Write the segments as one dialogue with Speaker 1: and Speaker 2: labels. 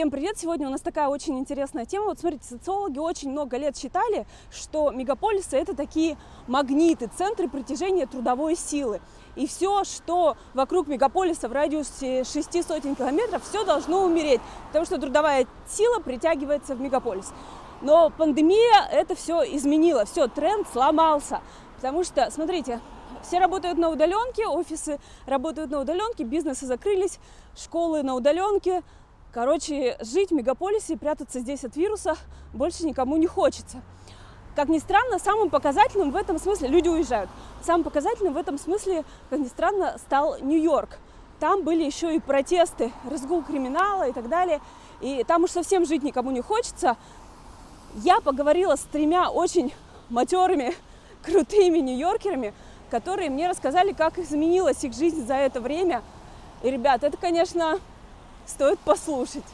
Speaker 1: Всем привет! Сегодня у нас такая очень интересная тема. Вот смотрите, социологи очень много лет считали, что мегаполисы это такие магниты, центры притяжения трудовой силы. И все, что вокруг мегаполиса в радиусе шести сотен километров, все должно умереть, потому что трудовая сила притягивается в мегаполис. Но пандемия это все изменила, все, тренд сломался. Потому что, смотрите, все работают на удаленке, офисы работают на удаленке, бизнесы закрылись, школы на удаленке. Короче, жить в мегаполисе и прятаться здесь от вируса больше никому не хочется. Как ни странно, самым показательным в этом смысле, люди уезжают, самым показательным в этом смысле, как ни странно, стал Нью-Йорк. Там были еще и протесты, разгул криминала и так далее. И там уж совсем жить никому не хочется. Я поговорила с тремя очень матерыми, крутыми нью-йоркерами, которые мне рассказали, как изменилась их жизнь за это время. И, ребят, это, конечно, стоит послушать.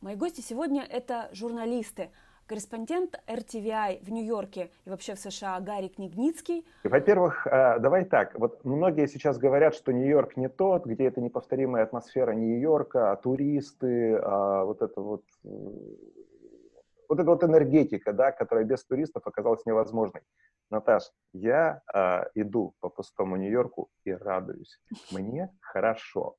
Speaker 1: Мои гости сегодня это журналисты, корреспондент RTVI в Нью-Йорке и вообще в США Гарри Книгницкий.
Speaker 2: Во-первых, э, давай так, вот многие сейчас говорят, что Нью-Йорк не тот, где это неповторимая атмосфера Нью-Йорка, а туристы, а вот это вот э, вот эта вот энергетика, да, которая без туристов оказалась невозможной. Наташ, я э, иду по пустому Нью-Йорку и радуюсь. Мне хорошо.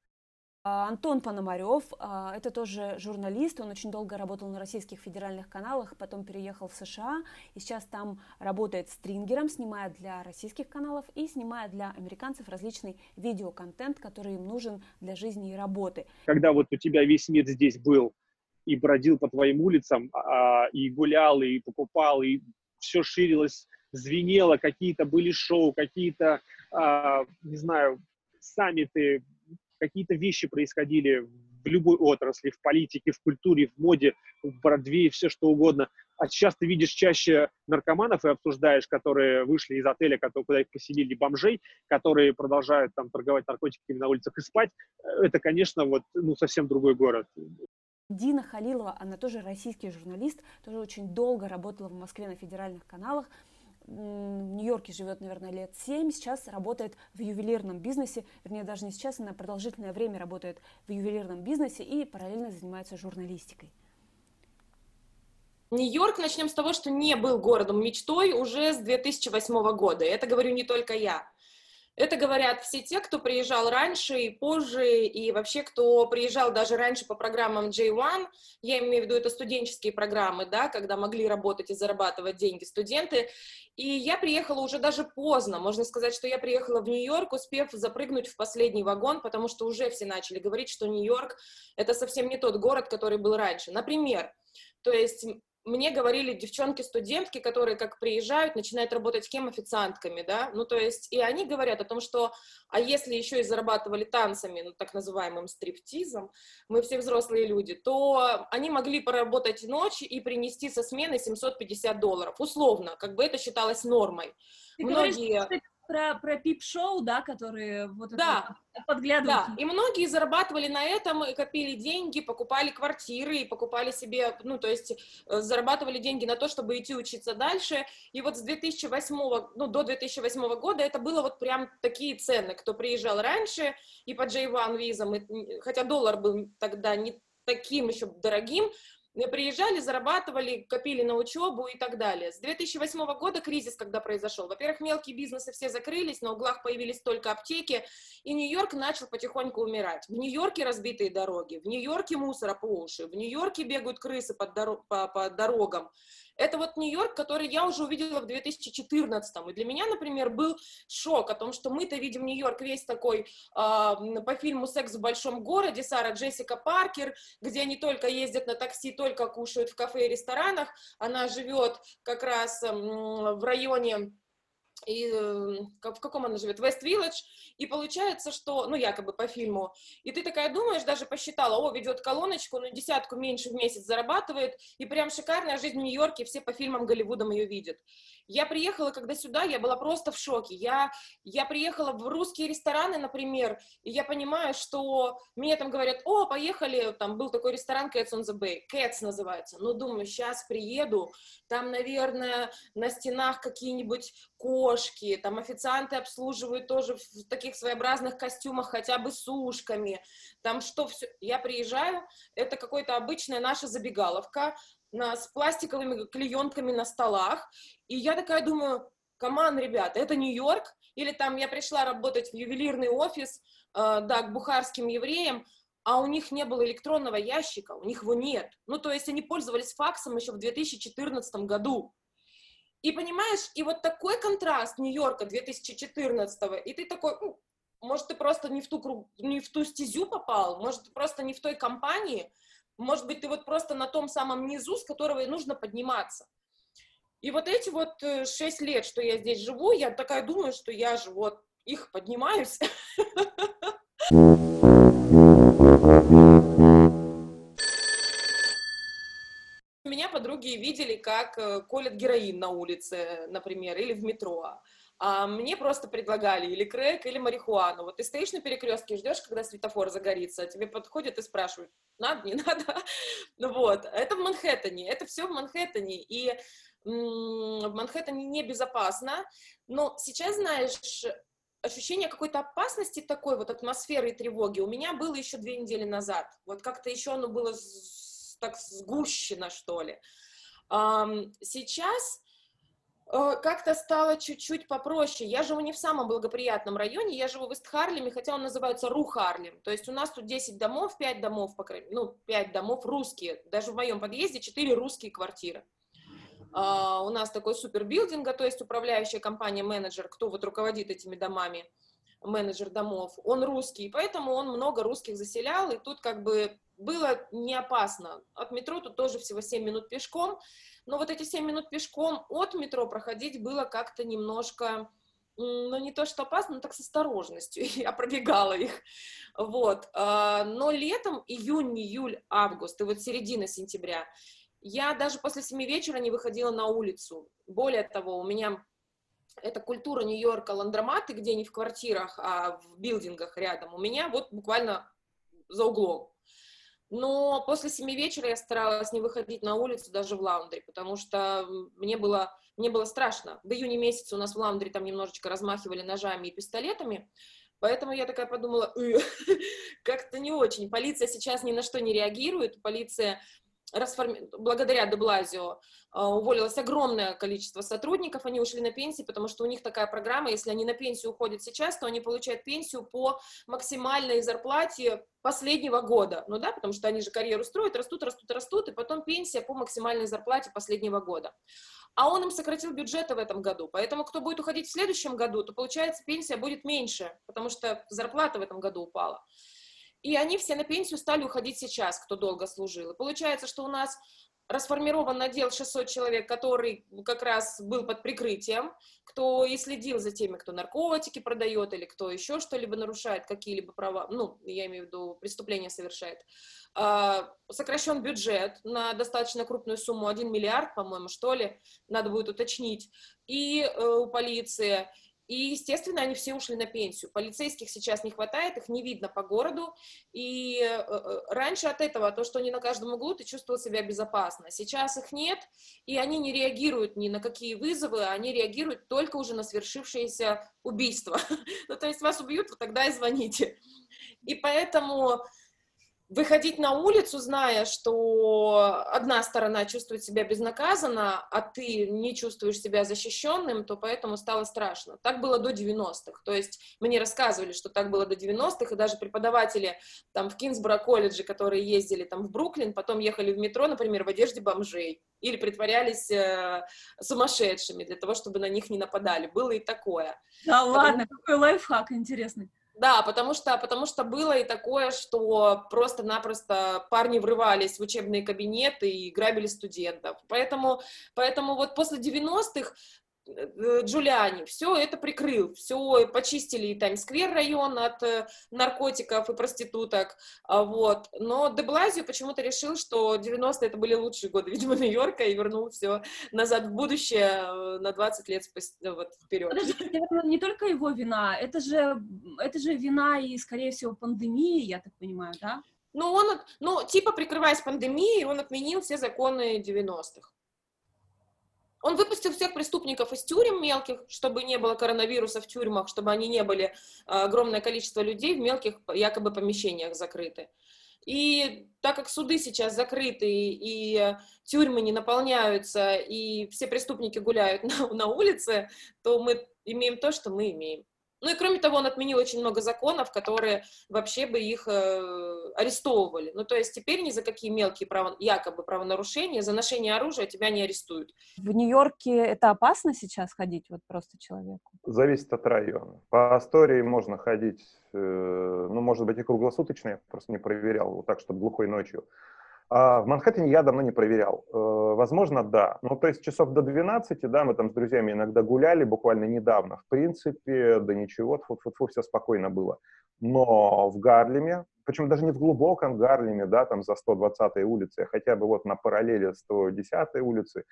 Speaker 1: А, Антон Пономарев, а, это тоже журналист, он очень долго работал на российских федеральных каналах, потом переехал в США, и сейчас там работает стрингером, снимает для российских каналов и снимает для американцев различный видеоконтент, который им нужен для жизни и работы.
Speaker 3: Когда вот у тебя весь мир здесь был и бродил по твоим улицам, а, и гулял, и покупал, и все ширилось, звенело, какие-то были шоу, какие-то, не знаю, саммиты, какие-то вещи происходили в любой отрасли, в политике, в культуре, в моде, в Бродвее, все что угодно. А сейчас ты видишь чаще наркоманов и обсуждаешь, которые вышли из отеля, которые, куда их поселили, бомжей, которые продолжают там торговать наркотиками на улицах и спать. Это, конечно, вот, ну, совсем другой город.
Speaker 1: Дина Халилова, она тоже российский журналист, тоже очень долго работала в Москве на федеральных каналах в Нью-Йорке живет, наверное, лет 7, сейчас работает в ювелирном бизнесе, вернее, даже не сейчас, она продолжительное время работает в ювелирном бизнесе и параллельно занимается журналистикой.
Speaker 4: Нью-Йорк, начнем с того, что не был городом мечтой уже с 2008 года. Это говорю не только я. Это говорят все те, кто приезжал раньше и позже, и вообще, кто приезжал даже раньше по программам J1, я имею в виду это студенческие программы, да, когда могли работать и зарабатывать деньги студенты, и я приехала уже даже поздно, можно сказать, что я приехала в Нью-Йорк, успев запрыгнуть в последний вагон, потому что уже все начали говорить, что Нью-Йорк — это совсем не тот город, который был раньше. Например, то есть мне говорили девчонки-студентки, которые как приезжают, начинают работать кем? Официантками, да, ну, то есть, и они говорят о том, что, а если еще и зарабатывали танцами, ну, так называемым стриптизом, мы все взрослые люди, то они могли поработать ночь и принести со смены 750 долларов, условно, как бы это считалось нормой.
Speaker 1: Ты Многие... Говоришь, про, про пип-шоу, да, которые вот
Speaker 4: да, это подглядывают. Да, и многие зарабатывали на этом, копили деньги, покупали квартиры, и покупали себе, ну, то есть э, зарабатывали деньги на то, чтобы идти учиться дальше. И вот с 2008, ну, до 2008 года это было вот прям такие цены, кто приезжал раньше и по J1 визам, хотя доллар был тогда не таким еще дорогим, приезжали, зарабатывали, копили на учебу и так далее. С 2008 года кризис, когда произошел, во-первых, мелкие бизнесы все закрылись, на углах появились только аптеки, и Нью-Йорк начал потихоньку умирать. В Нью-Йорке разбитые дороги, в Нью-Йорке мусора по уши, в Нью-Йорке бегают крысы под дор- по, по дорогам. Это вот Нью-Йорк, который я уже увидела в 2014 -м. И для меня, например, был шок о том, что мы-то видим Нью-Йорк весь такой э, по фильму «Секс в большом городе», Сара Джессика Паркер, где они только ездят на такси, только кушают в кафе и ресторанах. Она живет как раз э, в районе и э, в каком она живет, Вест-Вилледж, и получается, что, ну, якобы по фильму, и ты такая думаешь, даже посчитала, о, ведет колоночку, ну, десятку меньше в месяц зарабатывает, и прям шикарная жизнь в Нью-Йорке, все по фильмам Голливудом ее видят. Я приехала, когда сюда, я была просто в шоке. Я, я приехала в русские рестораны, например, и я понимаю, что мне там говорят, о, поехали, там был такой ресторан Cats on the Bay, Cats называется. Ну, думаю, сейчас приеду, там, наверное, на стенах какие-нибудь кошки, там официанты обслуживают тоже в таких своеобразных костюмах, хотя бы с ушками, там что все. Я приезжаю, это какая-то обычная наша забегаловка, на, с пластиковыми клеенками на столах, и я такая думаю, команд, ребят, это Нью-Йорк, или там я пришла работать в ювелирный офис, э, да, к бухарским евреям, а у них не было электронного ящика, у них его нет. Ну, то есть они пользовались факсом еще в 2014 году. И понимаешь, и вот такой контраст Нью-Йорка 2014 и ты такой, может, ты просто не в, ту, не в ту стезю попал, может, ты просто не в той компании, может быть, ты вот просто на том самом низу, с которого и нужно подниматься. И вот эти вот э, шесть лет, что я здесь живу, я такая думаю, что я же вот их поднимаюсь. Меня подруги видели, как э, колят героин на улице, например, или в метро а мне просто предлагали или крэк, или марихуану. Вот ты стоишь на перекрестке, ждешь, когда светофор загорится, а тебе подходят и спрашивают, надо, не надо. Ну вот, это в Манхэттене, это все в Манхэттене, и в Манхэттене небезопасно, но сейчас, знаешь, ощущение какой-то опасности такой, вот атмосферы и тревоги у меня было еще две недели назад. Вот как-то еще оно было так сгущено, что ли. Сейчас как-то стало чуть-чуть попроще. Я живу не в самом благоприятном районе, я живу в Ист-Харлеме, хотя он называется Ру-Харлем. То есть у нас тут 10 домов, 5 домов, по крайней ну, 5 домов русские. Даже в моем подъезде 4 русские квартиры. Uh, у нас такой супербилдинга, то есть управляющая компания, менеджер, кто вот руководит этими домами, менеджер домов, он русский, поэтому он много русских заселял, и тут как бы было не опасно. От метро тут тоже всего 7 минут пешком, но вот эти 7 минут пешком от метро проходить было как-то немножко, ну, не то что опасно, но так с осторожностью. Я пробегала их. Вот. А, но летом, июнь, июль, август, и вот середина сентября, я даже после 7 вечера не выходила на улицу. Более того, у меня это культура Нью-Йорка, ландроматы, где не в квартирах, а в билдингах рядом. У меня вот буквально за углом. Но после семи вечера я старалась не выходить на улицу даже в лаундри, потому что мне было, мне было страшно. В июне месяце у нас в лаундри там немножечко размахивали ножами и пистолетами, Поэтому я такая подумала, «Э, как-то не очень. Полиция сейчас ни на что не реагирует. Полиция расформи... благодаря Деблазио а, уволилось огромное количество сотрудников, они ушли на пенсии, потому что у них такая программа, если они на пенсию уходят сейчас, то они получают пенсию по максимальной зарплате последнего года, ну да, потому что они же карьеру строят, растут, растут, растут, и потом пенсия по максимальной зарплате последнего года. А он им сократил бюджеты в этом году, поэтому кто будет уходить в следующем году, то получается пенсия будет меньше, потому что зарплата в этом году упала. И они все на пенсию стали уходить сейчас, кто долго служил. И получается, что у нас расформирован отдел 600 человек, который как раз был под прикрытием, кто и следил за теми, кто наркотики продает или кто еще что-либо нарушает, какие-либо права, ну, я имею в виду, преступления совершает. А, сокращен бюджет на достаточно крупную сумму, 1 миллиард, по-моему, что ли, надо будет уточнить, и э, у полиции, и, естественно, они все ушли на пенсию. Полицейских сейчас не хватает, их не видно по городу. И э, э, раньше от этого, то, что они на каждом углу, ты чувствовал себя безопасно. Сейчас их нет, и они не реагируют ни на какие вызовы, они реагируют только уже на свершившееся убийство. ну, то есть вас убьют, тогда и звоните. И поэтому выходить на улицу, зная, что одна сторона чувствует себя безнаказанно, а ты не чувствуешь себя защищенным, то поэтому стало страшно. Так было до 90-х. То есть мне рассказывали, что так было до 90-х, и даже преподаватели там в Кинсборо колледже, которые ездили там в Бруклин, потом ехали в метро, например, в одежде бомжей или притворялись э, сумасшедшими для того, чтобы на них не нападали. Было и такое.
Speaker 5: Да Потому... ладно, какой лайфхак интересный.
Speaker 4: Да, потому что, потому что было и такое, что просто-напросто парни врывались в учебные кабинеты и грабили студентов. Поэтому, поэтому вот после 90-х Э, Джулиани все это прикрыл, все почистили Таймс-сквер район от э, наркотиков и проституток, а, вот. Но Деблазио почему-то решил, что 90-е это были лучшие годы, видимо, Нью-Йорка и вернул все назад в будущее э, на 20 лет вот, вперед.
Speaker 5: Подожди, это не только его вина, это же, это же вина и, скорее всего, пандемии, я так понимаю, да?
Speaker 4: Ну, он, ну, типа, прикрываясь пандемией, он отменил все законы 90-х. Он выпустил всех преступников из тюрем мелких, чтобы не было коронавируса в тюрьмах, чтобы они не были э, огромное количество людей в мелких якобы помещениях закрыты. И так как суды сейчас закрыты, и тюрьмы не наполняются, и все преступники гуляют на, на улице, то мы имеем то, что мы имеем. Ну и кроме того, он отменил очень много законов, которые вообще бы их э, арестовывали. Ну то есть теперь ни за какие мелкие право, якобы правонарушения, за ношение оружия тебя не арестуют.
Speaker 5: В Нью-Йорке это опасно сейчас ходить вот просто человеку?
Speaker 2: Зависит от района. По Астории можно ходить, э, ну может быть и круглосуточно, я просто не проверял, вот так, чтобы глухой ночью. А в Манхэттене я давно не проверял. Э, возможно, да. Ну, то есть часов до 12, да, мы там с друзьями иногда гуляли буквально недавно. В принципе, да ничего, фу -фу -фу, все спокойно было. Но в Гарлеме, причем даже не в глубоком Гарлеме, да, там за 120-й улице, а хотя бы вот на параллели 110-й улицы,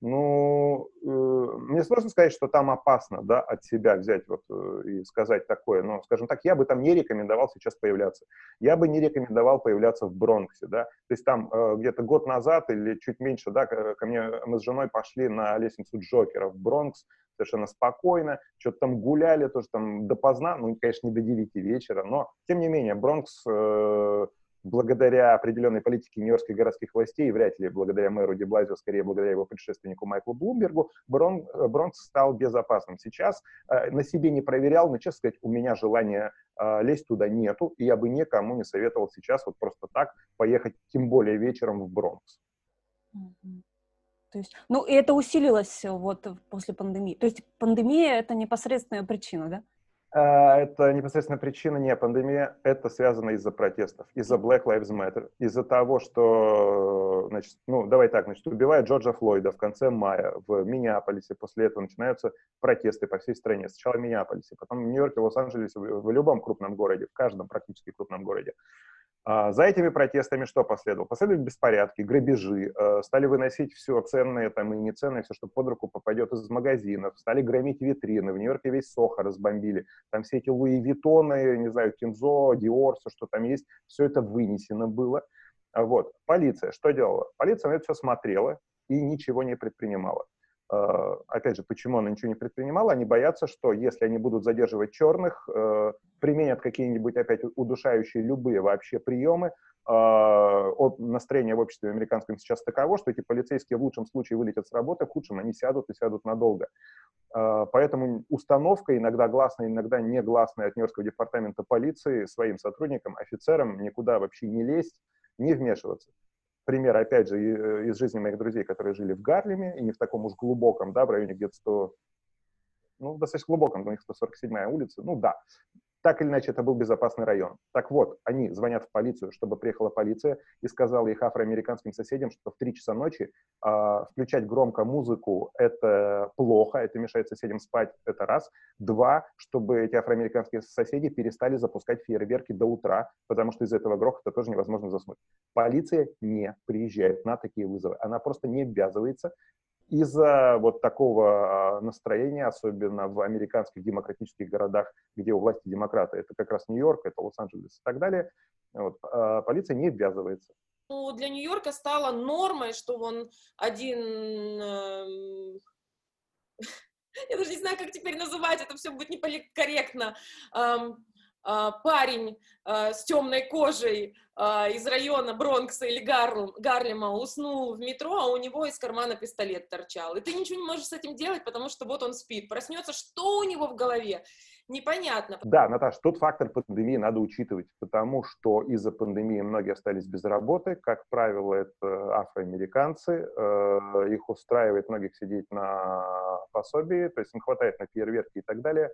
Speaker 2: ну, э, мне сложно сказать, что там опасно, да, от себя взять вот э, и сказать такое, но, скажем так, я бы там не рекомендовал сейчас появляться. Я бы не рекомендовал появляться в Бронксе, да, то есть там э, где-то год назад или чуть меньше, да, ко мне, мы с женой пошли на лестницу Джокера в Бронкс, совершенно спокойно, что-то там гуляли, тоже там допоздна, ну, конечно, не до 9 вечера, но, тем не менее, Бронкс э, благодаря определенной политике нью-йоркских городских властей, вряд ли благодаря мэру Деблазио, скорее благодаря его предшественнику Майклу Блумбергу, Брон, э, Бронкс стал безопасным. Сейчас э, на себе не проверял, но, честно сказать, у меня желания э, лезть туда нету, и я бы никому не советовал сейчас вот просто так поехать, тем более вечером в Бронкс.
Speaker 5: То есть, ну, и это усилилось вот после пандемии. То есть пандемия — это непосредственная причина, да?
Speaker 2: А, это непосредственно причина не пандемия, это связано из-за протестов, из-за Black Lives Matter, из-за того, что, значит, ну, давай так, значит, убивают Джорджа Флойда в конце мая в Миннеаполисе, после этого начинаются протесты по всей стране, сначала в Миннеаполисе, потом в Нью-Йорке, Лос-Анджелесе, в любом крупном городе, в каждом практически крупном городе. А, за этими протестами что последовало? Последовали беспорядки, грабежи, э, стали выносить все ценное там, и неценное, все, что под руку попадет из магазинов, стали громить витрины, в Нью-Йорке весь Сохо разбомбили, там все эти Луи Виттоны, не знаю, Кинзо, Диор, все, что там есть, все это вынесено было. Вот. Полиция что делала? Полиция на это все смотрела и ничего не предпринимала. Э, опять же, почему она ничего не предпринимала? Они боятся, что если они будут задерживать черных, э, применят какие-нибудь опять удушающие любые вообще приемы, э, настроение в обществе американском сейчас таково, что эти полицейские в лучшем случае вылетят с работы, в худшем они сядут и сядут надолго. Поэтому установка, иногда гласная, иногда негласная от Нью-Йоркского департамента полиции своим сотрудникам, офицерам никуда вообще не лезть, не вмешиваться пример, опять же, э, из жизни моих друзей, которые жили в Гарлеме, и не в таком уж глубоком, да, в районе где-то 100, ну, достаточно глубоком, у них 147-я улица, ну да, так или иначе, это был безопасный район. Так вот, они звонят в полицию, чтобы приехала полиция и сказала их афроамериканским соседям, что в 3 часа ночи э, включать громко музыку – это плохо, это мешает соседям спать, это раз. Два, чтобы эти афроамериканские соседи перестали запускать фейерверки до утра, потому что из этого грохота тоже невозможно заснуть. Полиция не приезжает на такие вызовы, она просто не обязывается, из-за вот такого а, настроения, особенно в американских демократических городах, где у власти демократы, это как раз Нью-Йорк, это Лос-Анджелес и так далее, вот, а, полиция не ввязывается.
Speaker 4: Ну, для Нью-Йорка стало нормой, что он один... Эм, я даже не знаю, как теперь называть, это все будет неполиткорректно. Эм, парень а, с темной кожей а, из района Бронкса или Гарлем, Гарлема уснул в метро, а у него из кармана пистолет торчал. И ты ничего не можешь с этим делать, потому что вот он спит. Проснется, что у него в голове? Непонятно.
Speaker 2: Да, Наташа, тут фактор пандемии надо учитывать, потому что из-за пандемии многие остались без работы. Как правило, это афроамериканцы. Э, их устраивает многих сидеть на пособии, то есть им хватает на фейерверки и так далее.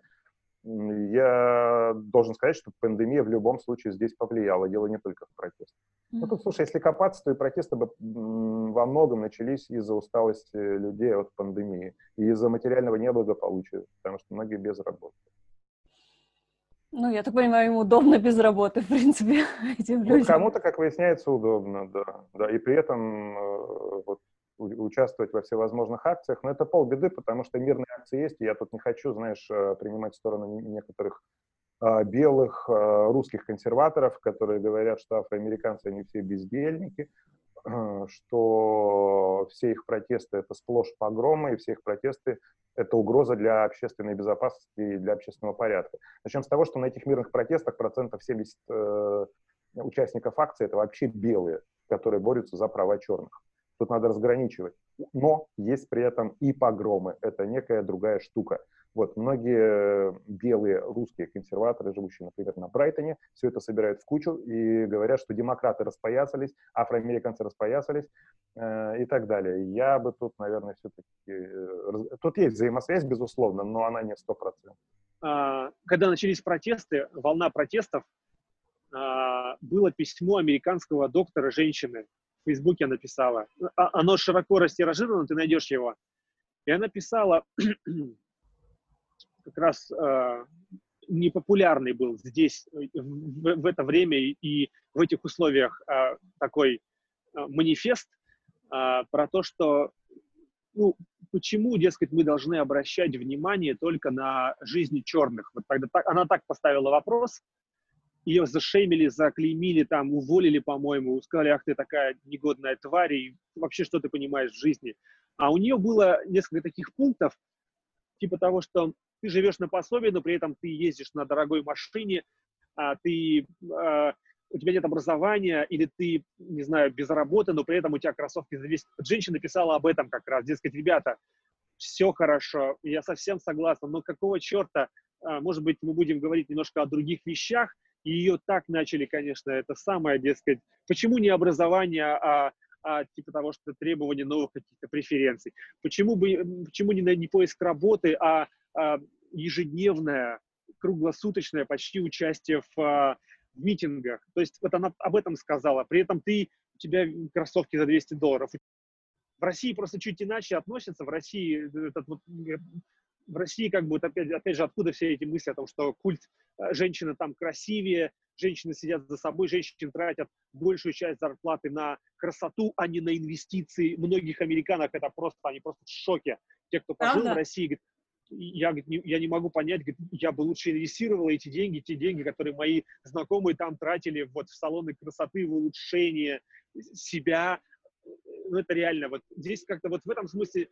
Speaker 2: Я должен сказать, что пандемия в любом случае здесь повлияла. Дело не только в протестах. Mm-hmm. Ну, тут, слушай, если копаться, то и протесты бы во многом начались из-за усталости людей от пандемии и из-за материального неблагополучия, потому что многие без работы.
Speaker 5: Ну, я так понимаю, ему удобно без работы, в принципе,
Speaker 2: этим ну, людям. Ну, кому-то, как выясняется, удобно, да. да. И при этом э, вот, участвовать во всевозможных акциях, но это полбеды, потому что мирные акции есть, и я тут не хочу, знаешь, э, принимать сторону некоторых а, белых а, русских консерваторов, которые говорят, что афроамериканцы, они все бездельники, что все их протесты — это сплошь погромы, и все их протесты — это угроза для общественной безопасности и для общественного порядка. Начнем с того, что на этих мирных протестах процентов 70 э, участников акции — это вообще белые, которые борются за права черных. Тут надо разграничивать. Но есть при этом и погромы. Это некая другая штука. Вот многие белые русские консерваторы, живущие, например, на Брайтоне, все это собирают в кучу и говорят, что демократы распоясались, афроамериканцы распоясались э, и так далее. Я бы тут, наверное, все-таки... Э, тут есть взаимосвязь, безусловно, но она не сто процентов.
Speaker 3: А, когда начались протесты, волна протестов, а, было письмо американского доктора женщины, в Фейсбуке написала. А, оно широко растиражировано, ты найдешь его. И она писала, как раз э, непопулярный был здесь в, в это время и в этих условиях э, такой э, манифест э, про то, что ну, почему, дескать, мы должны обращать внимание только на жизни черных. Вот тогда так, она так поставила вопрос, ее зашеймили, заклеймили, там, уволили, по-моему, сказали, ах, ты такая негодная тварь, и вообще, что ты понимаешь в жизни. А у нее было несколько таких пунктов, типа того, что ты живешь на пособие, но при этом ты ездишь на дорогой машине, а ты, а, у тебя нет образования, или ты, не знаю, без работы, но при этом у тебя кроссовки за весь... Женщина писала об этом как раз, дескать, ребята, все хорошо, я совсем согласна, но какого черта, а, может быть, мы будем говорить немножко о других вещах, и ее так начали, конечно, это самое, дескать, почему не образование, а, а типа того, что требование новых каких-то преференций? Почему, бы, почему не, не поиск работы, а, а ежедневное, круглосуточное почти участие в, а, в митингах? То есть вот она об этом сказала. При этом ты, у тебя кроссовки за 200 долларов. В России просто чуть иначе относятся. В России этот вот в России как бы опять, опять же откуда все эти мысли о том, что культ э, женщины там красивее, женщины сидят за собой, женщины тратят большую часть зарплаты на красоту, а не на инвестиции. Многих американок это просто, они просто в шоке. Те, кто пожил Правда? в России, говорят, я, не, я не могу понять, говорит, я бы лучше инвестировала эти деньги, те деньги, которые мои знакомые там тратили вот в салоны красоты, в улучшение себя. Ну, это реально, вот здесь как-то вот в этом смысле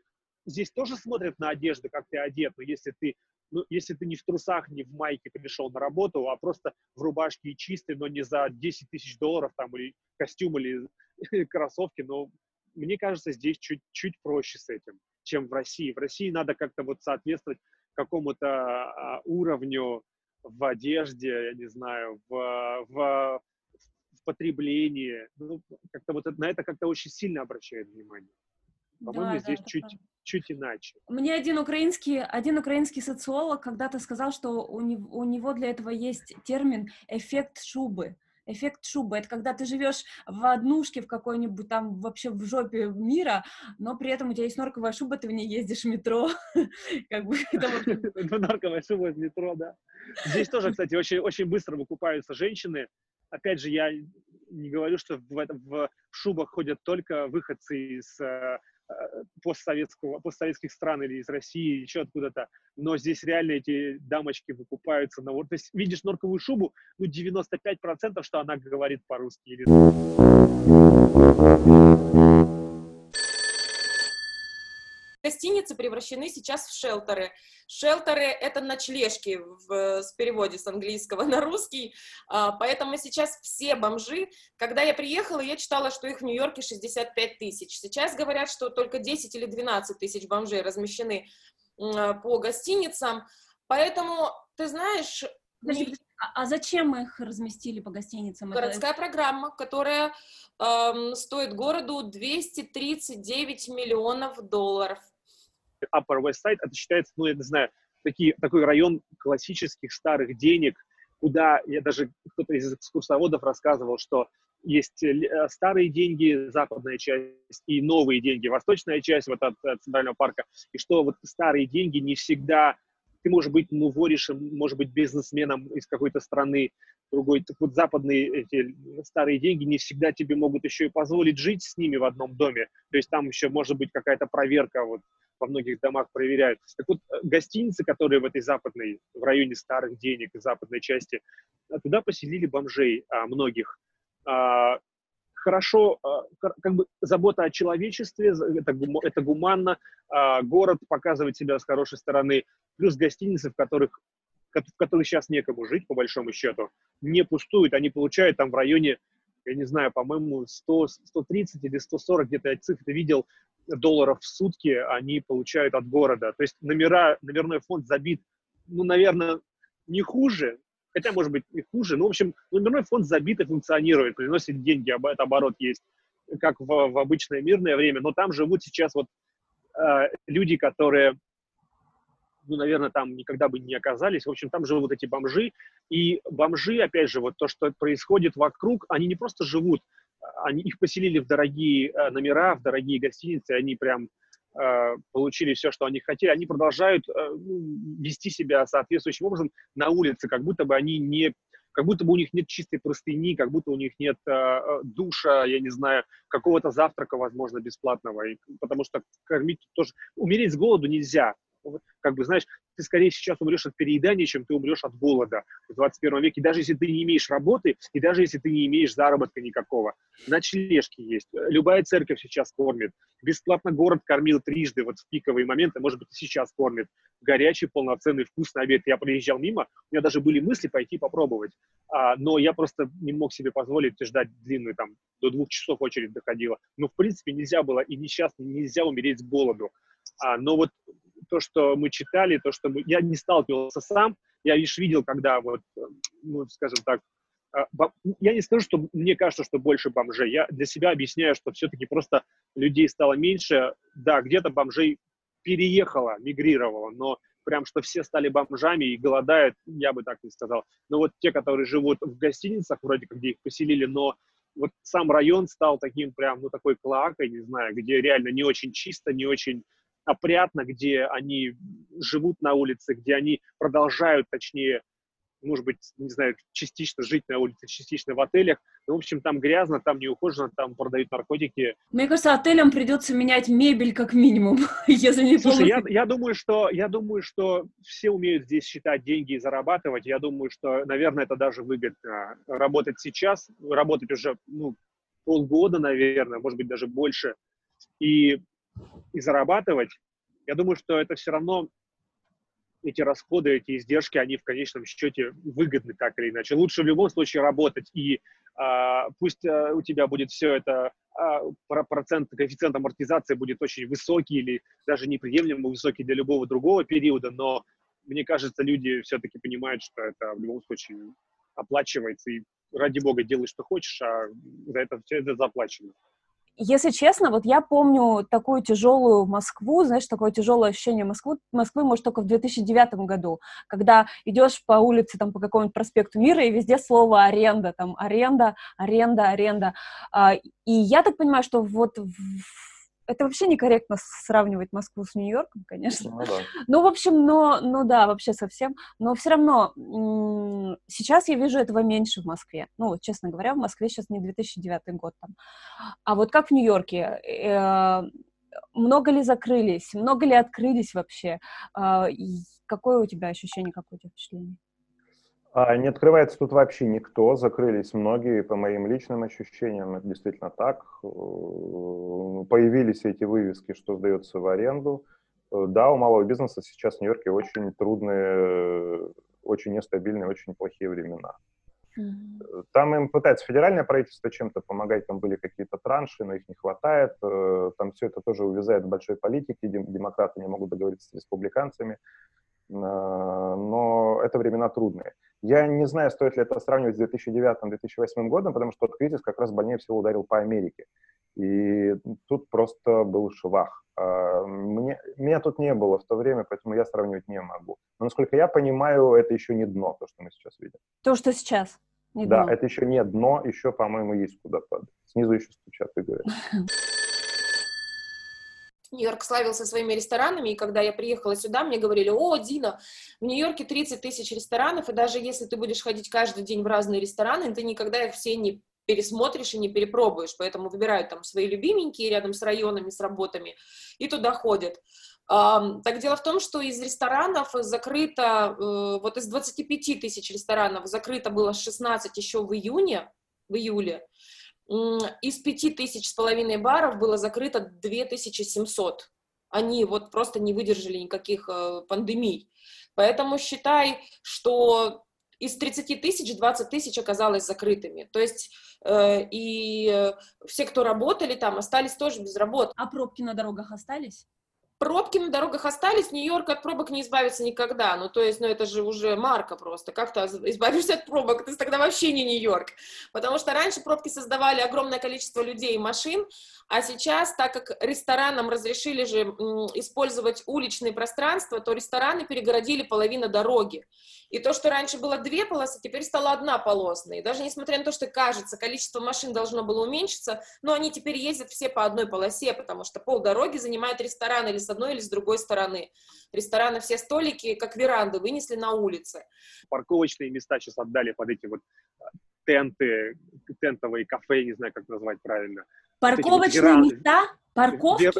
Speaker 3: здесь тоже смотрят на одежду, как ты одет, но если ты, ну, если ты не в трусах, не в майке пришел на работу, а просто в рубашке и чистый, но не за 10 тысяч долларов там, или костюм, или кроссовки, но мне кажется, здесь чуть-чуть проще с этим, чем в России. В России надо как-то вот соответствовать какому-то а, уровню в одежде, я не знаю, в, в, в потреблении. Ну, как-то вот на это как-то очень сильно обращают внимание. По-моему, да, здесь да, чуть, чуть иначе.
Speaker 5: Мне один украинский, один украинский социолог когда-то сказал, что у него, у него для этого есть термин «эффект шубы». Эффект шубы — это когда ты живешь в однушке в какой-нибудь там вообще в жопе мира, но при этом у тебя есть норковая шуба, ты в ней ездишь в метро. Как бы
Speaker 3: Норковая шуба в метро, да. Здесь тоже, кстати, очень, очень быстро выкупаются женщины. Опять же, я не говорю, что в, этом, в шубах ходят только выходцы из Э, постсоветского, постсоветских стран или из России, еще откуда-то. Но здесь реально эти дамочки выкупаются. На... То есть видишь норковую шубу, ну 95% что она говорит по-русски. Или
Speaker 4: гостиницы превращены сейчас в шелтеры. Шелтеры — это ночлежки в, с переводе с английского на русский, а, поэтому сейчас все бомжи, когда я приехала, я читала, что их в Нью-Йорке 65 тысяч. Сейчас говорят, что только 10 или 12 тысяч бомжей размещены по гостиницам, поэтому, ты знаешь...
Speaker 5: Подожди, а, а зачем их разместили по гостиницам?
Speaker 4: Городская это... программа, которая эм, стоит городу 239 миллионов долларов.
Speaker 3: Upper West Side, это считается, ну, я не знаю, такие, такой район классических старых денег, куда я даже кто-то из экскурсоводов рассказывал, что есть э, старые деньги, западная часть, и новые деньги, восточная часть вот от, от Центрального парка, и что вот старые деньги не всегда ты можешь быть ну, воришем, может быть, бизнесменом из какой-то страны другой. Так вот, западные эти старые деньги не всегда тебе могут еще и позволить жить с ними в одном доме. То есть там еще может быть какая-то проверка, вот во многих домах проверяют. Так вот, э, гостиницы, которые в этой западной, в районе старых денег, западной части, э, туда поселили бомжей а, многих. А, хорошо, а, как бы забота о человечестве, это, это гуманно, а, город показывает себя с хорошей стороны, плюс гостиницы, в которых в которых сейчас некому жить, по большому счету, не пустуют, они получают там в районе, я не знаю, по-моему, 100, 130 или 140, где-то я цифры видел, долларов в сутки они получают от города. То есть номера, номерной фонд забит, ну, наверное, не хуже, хотя, может быть, и хуже, но, в общем, номерной фонд забит и функционирует, приносит деньги, это оборот есть, как в, в обычное мирное время, но там живут сейчас вот э, люди, которые, ну, наверное, там никогда бы не оказались, в общем, там живут эти бомжи, и бомжи, опять же, вот то, что происходит вокруг, они не просто живут, они их поселили в дорогие э, номера, в дорогие гостиницы, они прям Э, получили все, что они хотели, они продолжают э, ну, вести себя соответствующим образом на улице, как будто бы они не как будто бы у них нет чистой простыни, как будто у них нет э, душа, я не знаю, какого-то завтрака, возможно, бесплатного, и, потому что кормить тоже... Умереть с голоду нельзя, как бы, знаешь, ты скорее сейчас умрешь от переедания, чем ты умрешь от голода в 21 веке, даже если ты не имеешь работы, и даже если ты не имеешь заработка никакого. Ночлежки есть, любая церковь сейчас кормит, бесплатно город кормил трижды, вот в пиковые моменты, может быть, и сейчас кормит. Горячий, полноценный, вкусный обед. Я приезжал мимо, у меня даже были мысли пойти попробовать, а, но я просто не мог себе позволить ждать длинную, там, до двух часов очередь доходила. Но, в принципе, нельзя было, и несчастно нельзя умереть с голоду. А, но вот то, что мы читали, то, что мы... Я не сталкивался сам, я лишь видел, когда вот, ну, скажем так, а, я не скажу, что мне кажется, что больше бомжей. Я для себя объясняю, что все-таки просто людей стало меньше. Да, где-то бомжей переехало, мигрировало, но прям, что все стали бомжами и голодают, я бы так не сказал. Но вот те, которые живут в гостиницах, вроде как, где их поселили, но вот сам район стал таким прям, ну, такой клакой, не знаю, где реально не очень чисто, не очень опрятно, где они живут на улице, где они продолжают, точнее, может быть, не знаю, частично жить на улице, частично в отелях. Ну, в общем, там грязно, там не ухожено, там продают наркотики.
Speaker 5: Мне кажется, отелям придется менять мебель как минимум, если не
Speaker 3: Слушай, я, я, думаю, что, я думаю, что все умеют здесь считать деньги и зарабатывать. Я думаю, что, наверное, это даже выгодно. Работать сейчас, работать уже ну, полгода, наверное, может быть, даже больше, и, и зарабатывать, я думаю, что это все равно эти расходы, эти издержки, они в конечном счете выгодны так или иначе. Лучше в любом случае работать, и а, пусть а, у тебя будет все это, а, процент, коэффициент амортизации будет очень высокий или даже неприемлемо высокий для любого другого периода, но мне кажется, люди все-таки понимают, что это в любом случае оплачивается, и ради бога делай, что хочешь, а за это все это заплачено
Speaker 5: если честно, вот я помню такую тяжелую Москву, знаешь, такое тяжелое ощущение Москвы, Москвы, может, только в 2009 году, когда идешь по улице, там, по какому-нибудь проспекту Мира, и везде слово аренда, там, аренда, аренда, аренда. А, и я так понимаю, что вот в это вообще некорректно сравнивать Москву с Нью-Йорком, конечно. Ну, да. ну, в общем, но, ну да, вообще совсем. Но все равно сейчас я вижу этого меньше в Москве. Ну, честно говоря, в Москве сейчас не 2009 год там. А вот как в Нью-Йорке? Э, много ли закрылись? Много ли открылись вообще? Э, какое у тебя ощущение, какое у тебя впечатление?
Speaker 2: А не открывается тут вообще никто, закрылись многие, по моим личным ощущениям, это действительно так. Э, появились эти вывески, что сдается в аренду. Э, да, у малого бизнеса сейчас в Нью-Йорке очень трудные, очень нестабильные, очень плохие времена. Mm-hmm. Там им пытается федеральное правительство чем-то помогать, там были какие-то транши, но их не хватает. Там все это тоже увязает в большой политике, демократы не могут договориться с республиканцами. Но это времена трудные. Я не знаю, стоит ли это сравнивать с 2009-2008 годом, потому что тот кризис как раз больнее всего ударил по Америке. И тут просто был швах. А, мне, меня тут не было в то время, поэтому я сравнивать не могу. Но, насколько я понимаю, это еще не дно, то, что мы сейчас видим.
Speaker 5: То, что сейчас?
Speaker 2: Не да, дно. это еще не дно, еще, по-моему, есть куда падать. Снизу еще стучат и говорят.
Speaker 4: Нью-Йорк славился своими ресторанами, и когда я приехала сюда, мне говорили, о, Дина, в Нью-Йорке 30 тысяч ресторанов, и даже если ты будешь ходить каждый день в разные рестораны, ты никогда их все не пересмотришь и не перепробуешь, поэтому выбирают там свои любименькие рядом с районами, с работами, и туда ходят. Так дело в том, что из ресторанов закрыто, э, вот из 25 тысяч ресторанов закрыто было 16 еще в июне, в июле, из 5 тысяч с половиной баров было закрыто 2700. Они вот просто не выдержали никаких э, пандемий. Поэтому считай, что из 30 тысяч 20 тысяч оказалось закрытыми. То есть э, и все, кто работали там, остались тоже без работы.
Speaker 5: А пробки на дорогах остались?
Speaker 4: Пробки на дорогах остались, Нью-Йорк от пробок не избавится никогда. Ну, то есть, ну, это же уже марка просто. Как ты избавишься от пробок? Ты тогда вообще не Нью-Йорк. Потому что раньше пробки создавали огромное количество людей и машин, а сейчас, так как ресторанам разрешили же использовать уличные пространства, то рестораны перегородили половину дороги. И то, что раньше было две полосы, теперь стало одна полосная. И даже несмотря на то, что кажется, количество машин должно было уменьшиться, но они теперь ездят все по одной полосе, потому что полдороги занимает ресторан или одной, или с другой стороны. Рестораны все столики, как веранды, вынесли на улице.
Speaker 3: Парковочные места сейчас отдали под эти вот а, тенты, тентовые кафе, не знаю, как назвать правильно.
Speaker 5: Парковочные вот места? Парковки? Вер...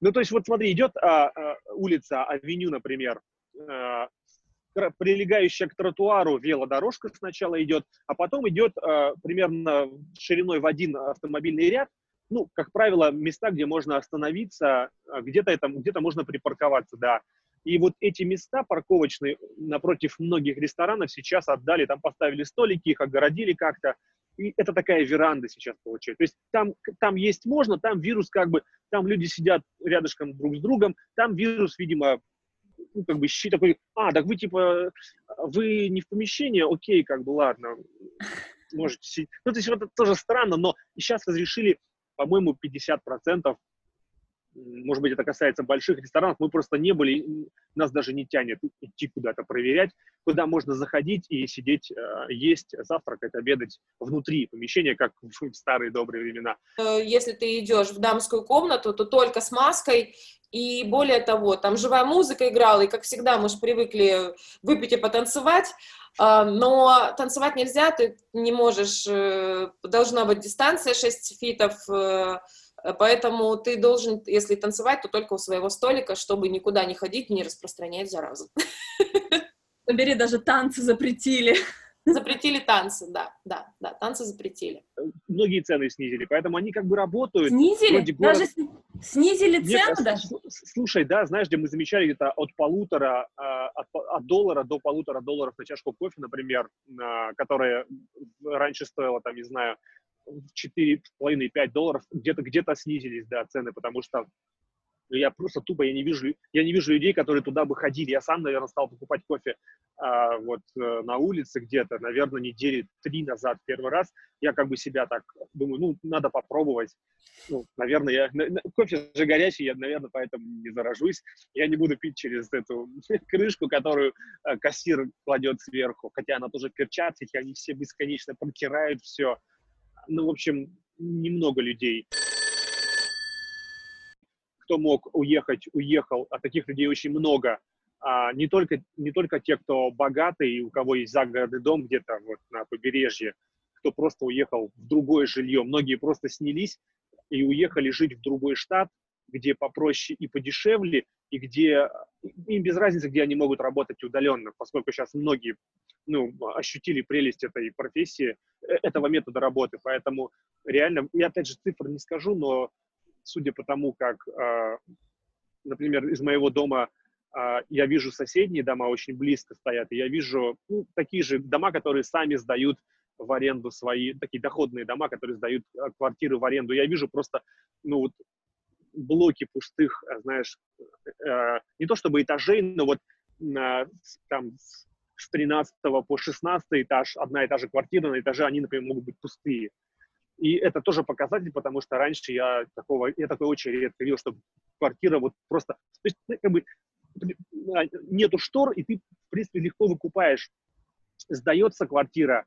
Speaker 3: Ну, то есть, вот смотри, идет а, а, улица, авеню, например, а, прилегающая к тротуару велодорожка сначала идет, а потом идет э, примерно шириной в один автомобильный ряд, ну, как правило, места, где можно остановиться, где-то это, где-то можно припарковаться, да. И вот эти места парковочные напротив многих ресторанов сейчас отдали, там поставили столики, их огородили как-то, и это такая веранда сейчас получается. То есть там, там есть можно, там вирус как бы, там люди сидят рядышком друг с другом, там вирус, видимо, ну, как бы щит такой, а, так вы типа, вы не в помещении, окей, как бы, ладно, можете сидеть. Ну, то есть вот это тоже странно, но сейчас разрешили, по-моему, 50% может быть, это касается больших ресторанов, мы просто не были, нас даже не тянет идти куда-то проверять, куда можно заходить и сидеть, э, есть, завтракать, обедать внутри помещения, как в старые добрые времена.
Speaker 4: Э, если ты идешь в дамскую комнату, то только с маской, и более того, там живая музыка играла, и, как всегда, мы же привыкли выпить и потанцевать, но танцевать нельзя, ты не можешь, должна быть дистанция 6 фитов, Э, поэтому ты должен, если танцевать, то только у своего столика, чтобы никуда не ходить, не распространять заразу.
Speaker 5: Побери, даже танцы запретили.
Speaker 4: Запретили танцы, да, да, да, танцы запретили.
Speaker 3: Многие цены снизили, поэтому они как бы работают.
Speaker 5: Снизили? Вроде город... Даже снизили Мне цену
Speaker 3: кажется, даже? Слушай, да, знаешь, где мы замечали где-то от полутора, а, от, от доллара до полутора долларов на чашку кофе, например, которая раньше стоила, там, не знаю, 4,5-5 долларов, где-то где снизились, да, цены, потому что я просто тупо, я не вижу, я не вижу людей, которые туда бы ходили. Я сам, наверное, стал покупать кофе а, вот э, на улице где-то, наверное, недели три назад первый раз. Я как бы себя так думаю, ну, надо попробовать. Ну, наверное, я, кофе же горячий, я, наверное, поэтому не заражусь. Я не буду пить через эту крышку, которую э, кассир кладет сверху, хотя она тоже в перчатках, они все бесконечно протирают все ну, в общем, немного людей. Кто мог уехать, уехал, а таких людей очень много. А, не, только, не только те, кто богатый, у кого есть загородный дом где-то вот на побережье, кто просто уехал в другое жилье. Многие просто снялись и уехали жить в другой штат, где попроще и подешевле, и где им без разницы, где они могут работать удаленно, поскольку сейчас многие ну, ощутили прелесть этой профессии, э, этого метода работы. Поэтому реально, я опять же цифр не скажу, но судя по тому, как, э, например, из моего дома э, я вижу соседние дома очень близко стоят, и я вижу ну, такие же дома, которые сами сдают в аренду свои, такие доходные дома, которые сдают квартиры в аренду. Я вижу просто, ну вот, блоки пустых, знаешь, не то чтобы этажей, но вот там с 13 по 16 этаж, одна и та же квартира на этаже, они, например, могут быть пустые. И это тоже показатель, потому что раньше я такого, я такой очень редко видел, чтобы квартира вот просто, то есть ну, как бы а, нету штор, и ты, в принципе, легко выкупаешь. Сдается квартира,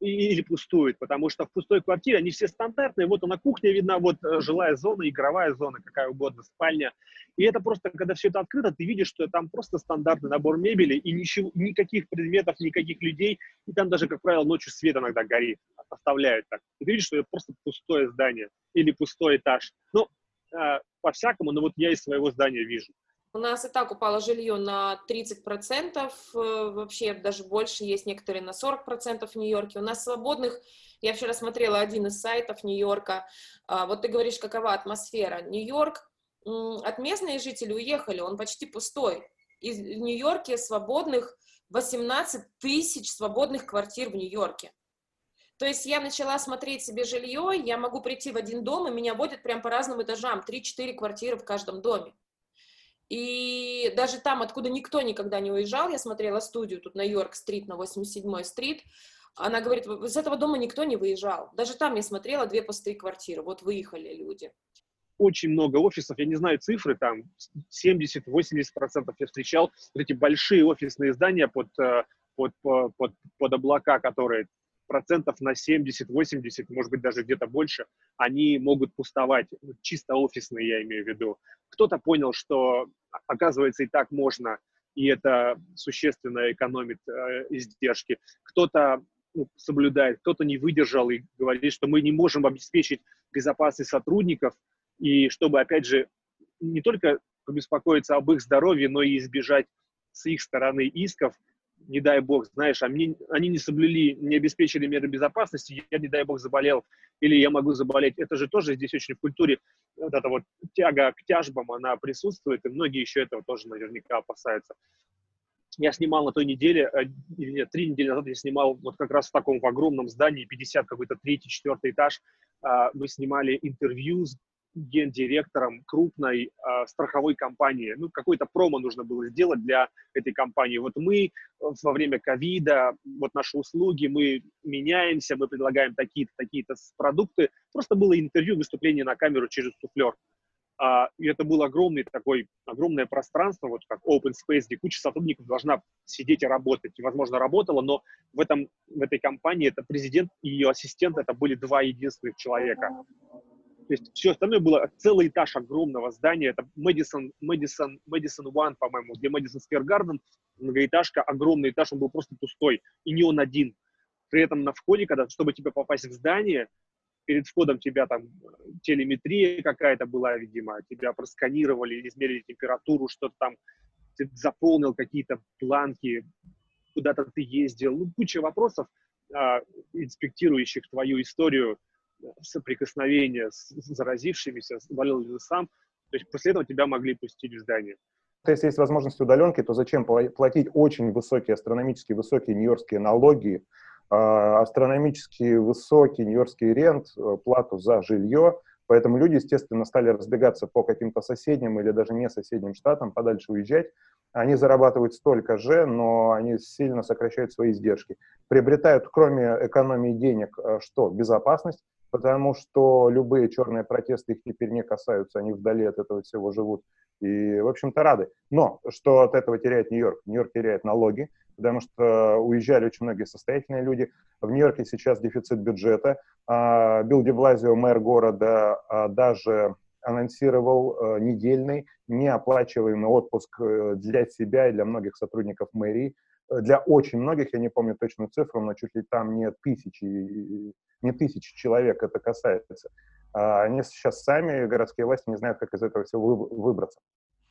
Speaker 3: или пустует, потому что в пустой квартире они все стандартные, вот она кухня видна, вот э, жилая зона, игровая зона, какая угодно, спальня. И это просто, когда все это открыто, ты видишь, что там просто стандартный набор мебели и ничего, никаких предметов, никаких людей, и там даже, как правило, ночью свет иногда горит, оставляют так. И ты видишь, что это просто пустое здание или пустой этаж. Ну, э, по-всякому, но вот я из своего здания вижу.
Speaker 4: У нас и так упало жилье на 30%, э, вообще даже больше, есть некоторые на 40% в Нью-Йорке. У нас свободных, я вчера смотрела один из сайтов Нью-Йорка, а, вот ты говоришь, какова атмосфера. Нью-Йорк, от местные жители уехали, он почти пустой. Из Нью-Йорке свободных 18 тысяч свободных квартир в Нью-Йорке. То есть я начала смотреть себе жилье, я могу прийти в один дом, и меня водят прям по разным этажам, 3-4 квартиры в каждом доме. И даже там, откуда никто никогда не уезжал, я смотрела студию тут на Йорк-стрит, на 87-й стрит, она говорит, из этого дома никто не выезжал. Даже там я смотрела две пустые квартиры, вот выехали люди.
Speaker 3: Очень много офисов, я не знаю цифры, там 70-80% я встречал, вот эти большие офисные здания под, э, под, под, под облака, которые процентов на 70-80, может быть, даже где-то больше, они могут пустовать, чисто офисные я имею в виду. Кто-то понял, что, оказывается, и так можно, и это существенно экономит э, издержки. Кто-то ну, соблюдает, кто-то не выдержал и говорит, что мы не можем обеспечить безопасность сотрудников, и чтобы, опять же, не только побеспокоиться об их здоровье, но и избежать с их стороны исков, не дай бог, знаешь, а мне, они не соблюли, не обеспечили меры безопасности, я, не дай бог, заболел, или я могу заболеть. Это же тоже здесь очень в культуре, вот эта вот тяга к тяжбам, она присутствует, и многие еще этого тоже наверняка опасаются. Я снимал на той неделе, э, нет, три недели назад я снимал вот как раз в таком в огромном здании, 50 какой-то третий, четвертый этаж, а, мы снимали интервью с гендиректором крупной э, страховой компании. Ну, какой-то промо нужно было сделать для этой компании. Вот мы э, во время ковида, вот наши услуги, мы меняемся, мы предлагаем такие-то, такие-то продукты. Просто было интервью, выступление на камеру через суфлер. А, и это было огромный такой, огромное пространство, вот как open space, где куча сотрудников должна сидеть и работать. И, возможно, работала, но в, этом, в этой компании это президент и ее ассистент, это были два единственных человека. То есть все остальное было целый этаж огромного здания. Это Мэдисон, Мэдисон, Мэдисон One, по-моему, где Мэдисон Сквер Гарден, многоэтажка, огромный этаж, он был просто пустой. И не он один. При этом на входе, когда, чтобы тебе попасть в здание, перед входом тебя там телеметрия какая-то была, видимо, тебя просканировали, измерили температуру, что-то там, ты заполнил какие-то планки, куда-то ты ездил, ну, куча вопросов, а, инспектирующих твою историю, соприкосновения с заразившимися, болел ли ты сам. То есть после этого тебя могли пустить в здание.
Speaker 2: Если есть возможность удаленки, то зачем платить очень высокие, астрономически высокие нью-йоркские налоги, а, астрономически высокий нью-йоркский рент, э, плату за жилье, Поэтому люди, естественно, стали разбегаться по каким-то соседним или даже не соседним штатам, подальше уезжать. Они зарабатывают столько же, но они сильно сокращают свои издержки. Приобретают, кроме экономии денег, э, что? Безопасность, потому что любые черные протесты их теперь не касаются, они вдали от этого всего живут и, в общем-то, рады. Но что от этого теряет Нью-Йорк? Нью-Йорк теряет налоги, потому что уезжали очень многие состоятельные люди. В Нью-Йорке сейчас дефицит бюджета. А, Билл Деблазио, мэр города, а, даже анонсировал э, недельный неоплачиваемый отпуск э, для себя и для многих сотрудников мэрии. Для очень многих, я не помню точную цифру, но чуть ли там не тысячи, не тысячи человек это касается. А, они сейчас сами, городские власти, не знают, как из этого всего выбраться.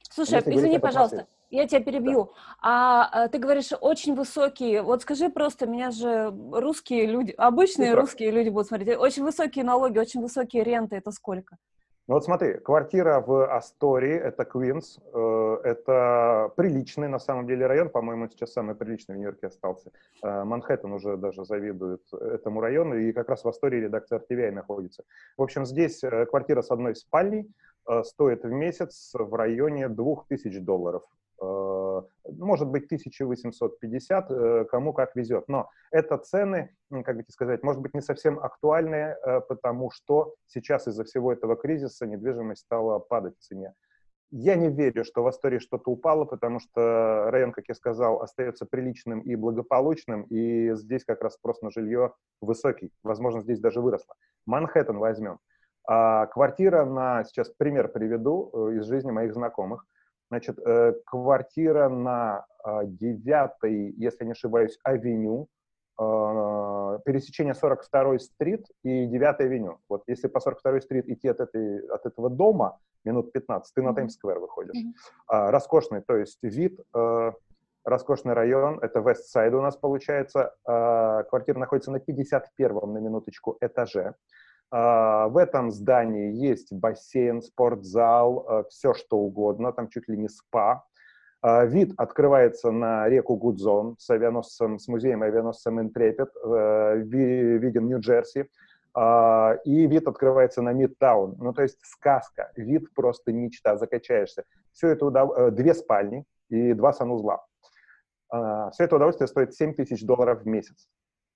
Speaker 5: Слушай, Если извини, пожалуйста, я тебя перебью. Да. А, а ты говоришь, очень высокие, вот скажи просто, меня же русские люди, обычные Цифра. русские люди будут смотреть, очень высокие налоги, очень высокие ренты, это сколько?
Speaker 2: Ну вот смотри, квартира в Астории, это Квинс, э, это приличный на самом деле район, по-моему, сейчас самый приличный в Нью-Йорке остался. Э, Манхэттен уже даже завидует этому району, и как раз в Астории редакция RTVI находится. В общем, здесь э, квартира с одной спальней стоит в месяц в районе 2000 долларов. Э, может быть 1850, э, кому как везет. Но это цены, как бы сказать, может быть не совсем актуальные, потому что сейчас из-за всего этого кризиса недвижимость стала падать в цене. Я не верю, что в Астории что-то упало, потому что район, как я сказал, остается приличным и благополучным, и здесь как раз спрос на жилье высокий. Возможно, здесь даже выросло. Манхэттен возьмем. А, квартира на, сейчас пример приведу э, из жизни моих знакомых. Значит, э, квартира на э, 9, если не ошибаюсь, авеню, э, пересечение 42-й стрит и 9 авеню. Вот если по 42-й стрит идти от, этой, от этого дома, минут 15, ты на Таймс-сквер выходишь. Mm-hmm. роскошный, то есть вид, э, роскошный район, это Вестсайд у нас получается. Квартира находится на 51-м, на минуточку, этаже. Э, в этом здании есть бассейн, спортзал, э, все что угодно, там чуть ли не спа. Uh, вид открывается на реку Гудзон с авианосцем, с музеем авианосцем Интрепет, uh, виден Нью-Джерси. А, и вид открывается на Мидтаун. Ну, то есть сказка, вид просто мечта, закачаешься. Все это удов... Э, две спальни и два санузла. А, Все это удовольствие стоит 7 тысяч долларов в месяц.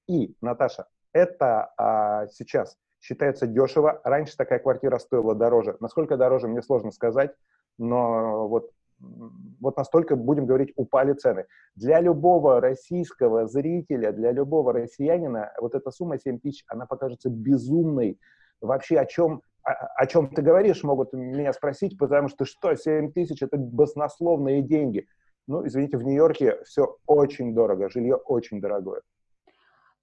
Speaker 2: И, Наташа, это а, сейчас считается дешево. Раньше такая квартира стоила дороже. Насколько дороже, мне сложно сказать, но вот вот настолько, будем говорить, упали цены. Для любого российского зрителя, для любого россиянина вот эта сумма 7 тысяч, она покажется безумной. Вообще о чем, о, о чем ты говоришь, могут меня спросить, потому что что, 7 тысяч – это баснословные деньги. Ну, извините, в Нью-Йорке все очень дорого, жилье очень дорогое.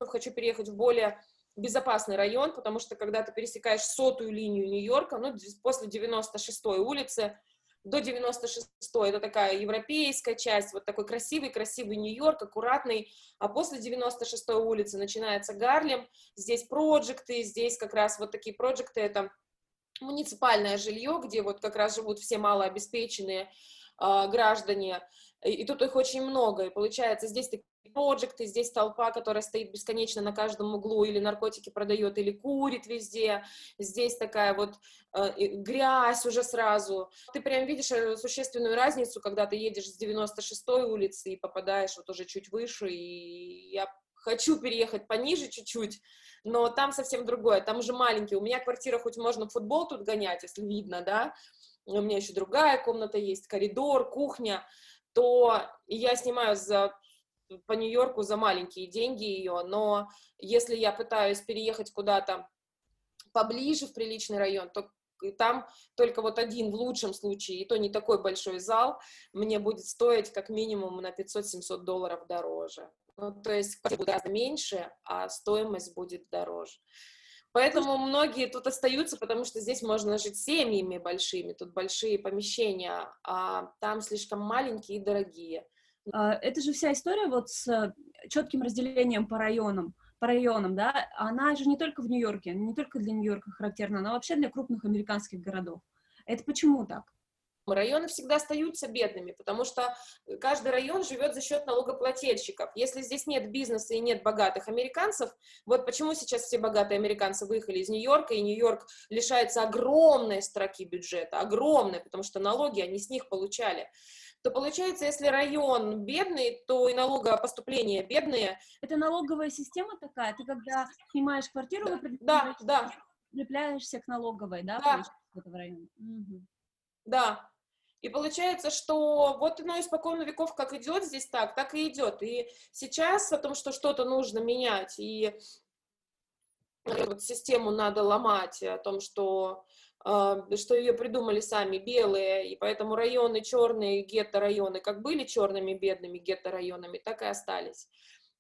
Speaker 4: Хочу переехать в более безопасный район, потому что когда ты пересекаешь сотую линию Нью-Йорка, ну, после 96-й улицы, до 96 это такая европейская часть, вот такой красивый-красивый Нью-Йорк, аккуратный, а после 96 улицы начинается Гарлем, здесь проекты, здесь как раз вот такие проекты, это муниципальное жилье, где вот как раз живут все малообеспеченные э, граждане, и, и тут их очень много, и получается здесь такие проекты, здесь толпа, которая стоит бесконечно на каждом углу, или наркотики продает, или курит везде, здесь такая вот э, грязь уже сразу. Ты прям видишь э, существенную разницу, когда ты едешь с 96-й улицы и попадаешь вот уже чуть выше, и я хочу переехать пониже чуть-чуть, но там совсем другое, там уже маленький, у меня квартира, хоть можно футбол тут гонять, если видно, да, у меня еще другая комната есть, коридор, кухня, то я снимаю за по Нью-Йорку за маленькие деньги ее, но если я пытаюсь переехать куда-то поближе в приличный район, то там только вот один в лучшем случае, и то не такой большой зал, мне будет стоить как минимум на 500-700 долларов дороже. Ну, то есть будет меньше, а стоимость будет дороже. Поэтому многие тут остаются, потому что здесь можно жить семьями большими, тут большие помещения, а там слишком маленькие и дорогие.
Speaker 5: А, это же вся история вот с четким разделением по районам, по районам, да, она же не только в Нью-Йорке, не только для Нью-Йорка характерна, но вообще для крупных американских городов. Это почему так?
Speaker 4: Районы всегда остаются бедными, потому что каждый район живет за счет налогоплательщиков. Если здесь нет бизнеса и нет богатых американцев, вот почему сейчас все богатые американцы выехали из Нью-Йорка, и Нью-Йорк лишается огромной строки бюджета, огромной, потому что налоги они с них получали то получается, если район бедный, то и налогопоступления бедные.
Speaker 5: Это налоговая система такая? Ты когда снимаешь квартиру,
Speaker 4: да, да, да.
Speaker 5: прилепляешься к налоговой, да,
Speaker 4: да. этого района? Угу. Да. И получается, что вот оно испокон веков как идет здесь так, так и идет. И сейчас о том, что что-то нужно менять, и вот систему надо ломать, о том, что а, что ее придумали сами белые, и поэтому районы черные, гетто-районы, как были черными бедными гетто-районами, так и остались.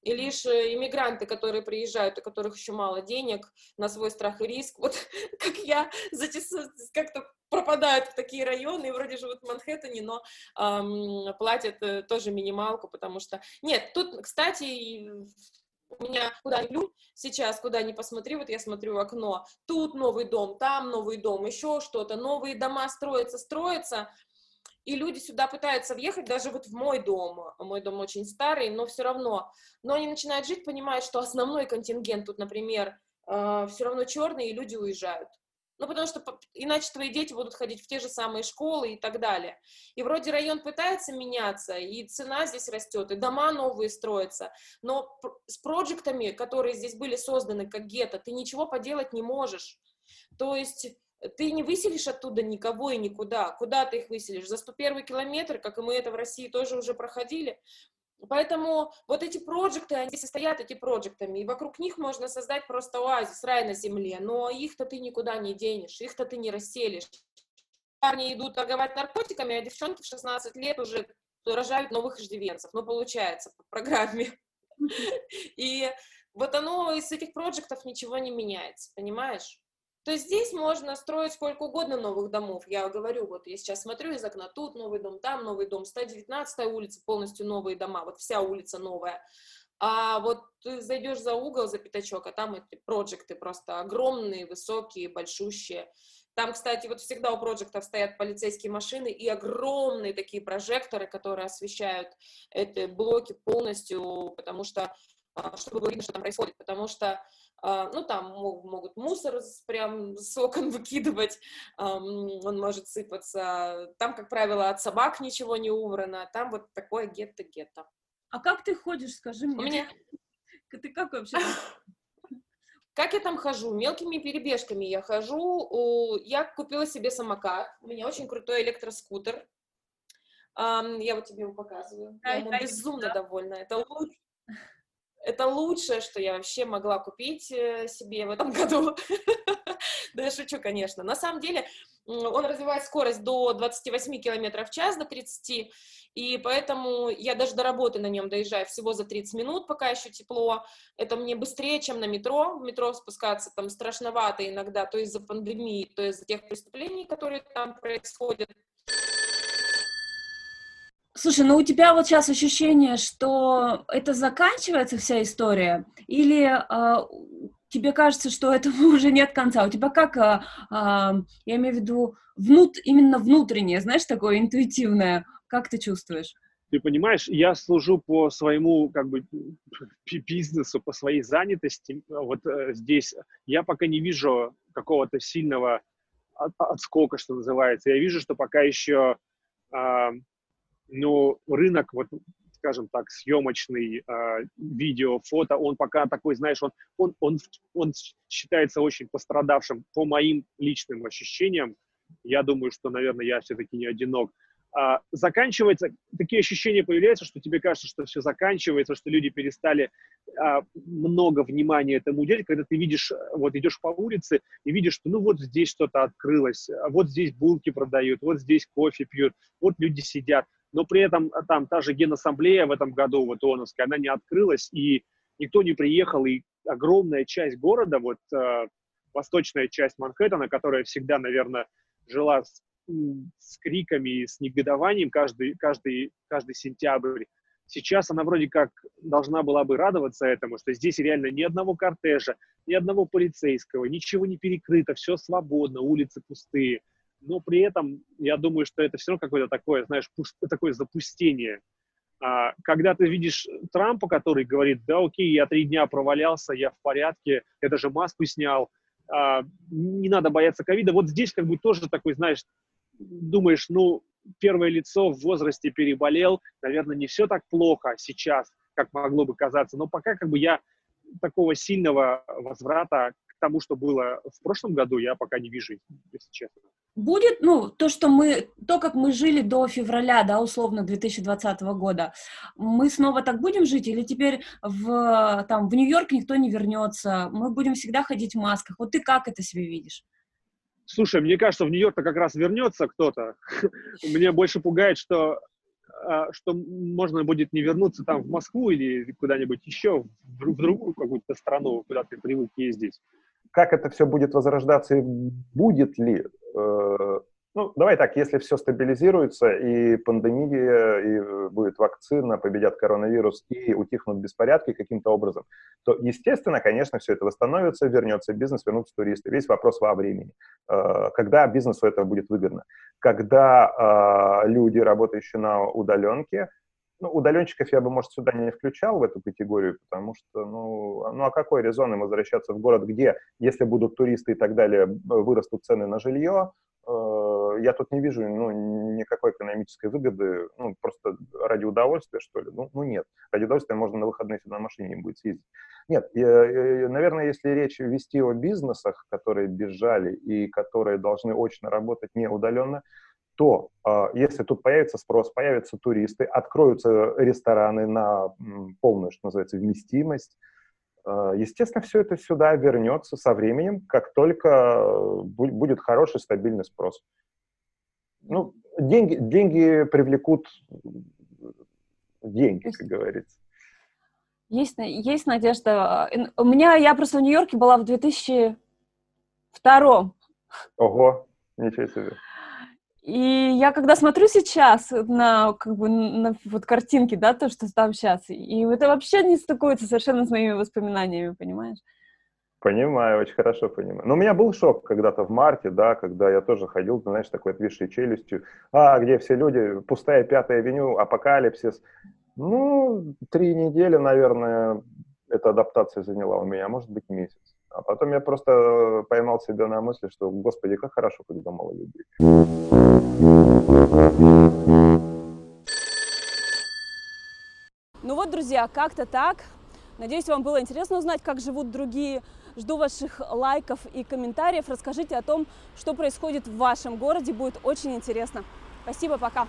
Speaker 4: И лишь э, иммигранты, которые приезжают, у которых еще мало денег, на свой страх и риск, вот я, как-то пропадают в такие районы, и вроде живут в Манхэттене, но эм, платят э, тоже минималку, потому что... Нет, тут, кстати, у меня куда ни сейчас куда ни посмотри, вот я смотрю в окно, тут новый дом, там новый дом, еще что-то, новые дома строятся, строятся, и люди сюда пытаются въехать, даже вот в мой дом, мой дом очень старый, но все равно, но они начинают жить, понимают, что основной контингент тут, например, э, все равно черный, и люди уезжают. Ну, потому что иначе твои дети будут ходить в те же самые школы и так далее. И вроде район пытается меняться, и цена здесь растет, и дома новые строятся, но с проектами, которые здесь были созданы как гетто, ты ничего поделать не можешь. То есть ты не выселишь оттуда никого и никуда. Куда ты их выселишь? За 101 километр, как и мы это в России тоже уже проходили. Поэтому вот эти проекты, они состоят эти проектами, и вокруг них можно создать просто оазис, рай на земле, но их-то ты никуда не денешь, их-то ты не расселишь. Парни идут торговать наркотиками, а девчонки в 16 лет уже рожают новых иждивенцев, ну, получается, по программе. И вот оно из этих проектов ничего не меняется, понимаешь? То здесь можно строить сколько угодно новых домов. Я говорю, вот я сейчас смотрю из окна, тут новый дом, там новый дом, 119 улица, полностью новые дома, вот вся улица новая. А вот ты зайдешь за угол, за пятачок, а там эти проекты просто огромные, высокие, большущие. Там, кстати, вот всегда у проектов стоят полицейские машины и огромные такие прожекторы, которые освещают эти блоки полностью, потому что, а, чтобы было видно, что там происходит, потому что ну, там могут мусор прям с окон выкидывать, он может сыпаться. Там, как правило, от собак ничего не убрано, там вот такое гетто-гетто.
Speaker 5: А как ты ходишь, скажи мне?
Speaker 4: У меня...
Speaker 5: Ты как вообще?
Speaker 4: Как я там хожу? Мелкими перебежками я хожу. Я купила себе самокат. У меня очень крутой электроскутер. Я вот тебе его показываю. Я ему безумно довольна. Это лучше это лучшее, что я вообще могла купить э, себе в этом году. Да я шучу, конечно. На самом деле он развивает скорость до 28 км в час, до 30, и поэтому я даже до работы на нем доезжаю всего за 30 минут, пока еще тепло. Это мне быстрее, чем на метро. В метро спускаться там страшновато иногда, то из-за пандемии, то из-за тех преступлений, которые там происходят.
Speaker 5: Слушай, ну у тебя вот сейчас ощущение, что это заканчивается вся история, или э, тебе кажется, что этого уже нет конца? У тебя как, э, э, я имею в виду, внут, именно внутреннее, знаешь, такое интуитивное, как ты чувствуешь?
Speaker 3: Ты понимаешь, я служу по своему как бы бизнесу, по своей занятости. Вот э, здесь я пока не вижу какого-то сильного отскока, что называется. Я вижу, что пока еще э, но рынок, вот, скажем так, съемочный, э, видео, фото, он пока такой, знаешь, он, он, он, он считается очень пострадавшим по моим личным ощущениям. Я думаю, что, наверное, я все-таки не одинок. А, заканчивается, такие ощущения появляются, что тебе кажется, что все заканчивается, что люди перестали а, много внимания этому уделять, когда ты видишь, вот идешь по улице и видишь, что ну вот здесь что-то открылось, вот здесь булки продают, вот здесь кофе пьют, вот люди сидят но при этом а, там та же Генассамблея в этом году, вот ООНовская, она не открылась, и никто не приехал, и огромная часть города, вот э, восточная часть Манхэттена, которая всегда, наверное, жила с, с криками, с негодованием каждый, каждый, каждый сентябрь, сейчас она вроде как должна была бы радоваться этому, что здесь реально ни одного кортежа, ни одного полицейского, ничего не перекрыто, все свободно, улицы пустые но при этом я думаю, что это все равно какое-то такое, знаешь, такое запустение. А, когда ты видишь Трампа, который говорит, да окей, я три дня провалялся, я в порядке, я даже маску снял, а, не надо бояться ковида. Вот здесь как бы тоже такой, знаешь, думаешь, ну, первое лицо в возрасте переболел, наверное, не все так плохо сейчас, как могло бы казаться, но пока как бы я такого сильного возврата тому, что было в прошлом году, я пока не вижу, если честно
Speaker 5: будет, ну, то, что мы, то, как мы жили до февраля, да, условно, 2020 года, мы снова так будем жить, или теперь в, там, в Нью-Йорк никто не вернется, мы будем всегда ходить в масках? Вот ты как это себе видишь?
Speaker 3: Слушай, мне кажется, в Нью-Йорк как раз вернется кто-то. Мне больше пугает, что а, что можно будет не вернуться там в Москву или куда-нибудь еще, в другую какую-то страну, куда ты привык ездить
Speaker 2: как это все будет возрождаться и будет ли? Э, ну, давай так, если все стабилизируется, и пандемия, и будет вакцина, победят коронавирус, и утихнут беспорядки каким-то образом, то, естественно, конечно, все это восстановится, вернется бизнес, вернутся туристы. Весь вопрос во времени. Э, когда бизнесу это будет выгодно? Когда э, люди, работающие на удаленке, ну, удаленщиков я бы, может, сюда не включал в эту категорию, потому что, ну, ну а какой резон им возвращаться в город, где, если будут туристы и так далее, вырастут цены на жилье, э, я тут не вижу ну, никакой экономической выгоды, ну, просто ради удовольствия, что ли. Ну, ну нет, ради удовольствия можно на выходные сюда на машине не будет съездить. Нет, я, наверное, если речь вести о бизнесах, которые бежали и которые должны очно работать не удаленно, то а, если тут появится спрос, появятся туристы, откроются рестораны на полную, что называется, вместимость, а, естественно, все это сюда вернется со временем, как только будет хороший стабильный спрос. Ну, деньги, деньги привлекут деньги, как говорится.
Speaker 5: Есть, есть надежда. У меня, я просто в Нью-Йорке была в 2002
Speaker 2: Ого, ничего себе.
Speaker 5: И я когда смотрю сейчас на, как бы, на вот картинки, да, то, что там сейчас, и это вообще не стыкуется совершенно с моими воспоминаниями, понимаешь?
Speaker 2: Понимаю, очень хорошо понимаю. Но у меня был шок когда-то в марте, да, когда я тоже ходил, знаешь, такой отвисшей челюстью. А, где все люди, пустая пятая авеню, апокалипсис. Ну, три недели, наверное, эта адаптация заняла у меня, может быть, месяц. А потом я просто поймал себя на мысли, что, господи, как хорошо, когда мало людей.
Speaker 5: Ну вот, друзья, как-то так. Надеюсь, вам было интересно узнать, как живут другие. Жду ваших лайков и комментариев. Расскажите о том, что происходит в вашем городе. Будет очень интересно. Спасибо, пока.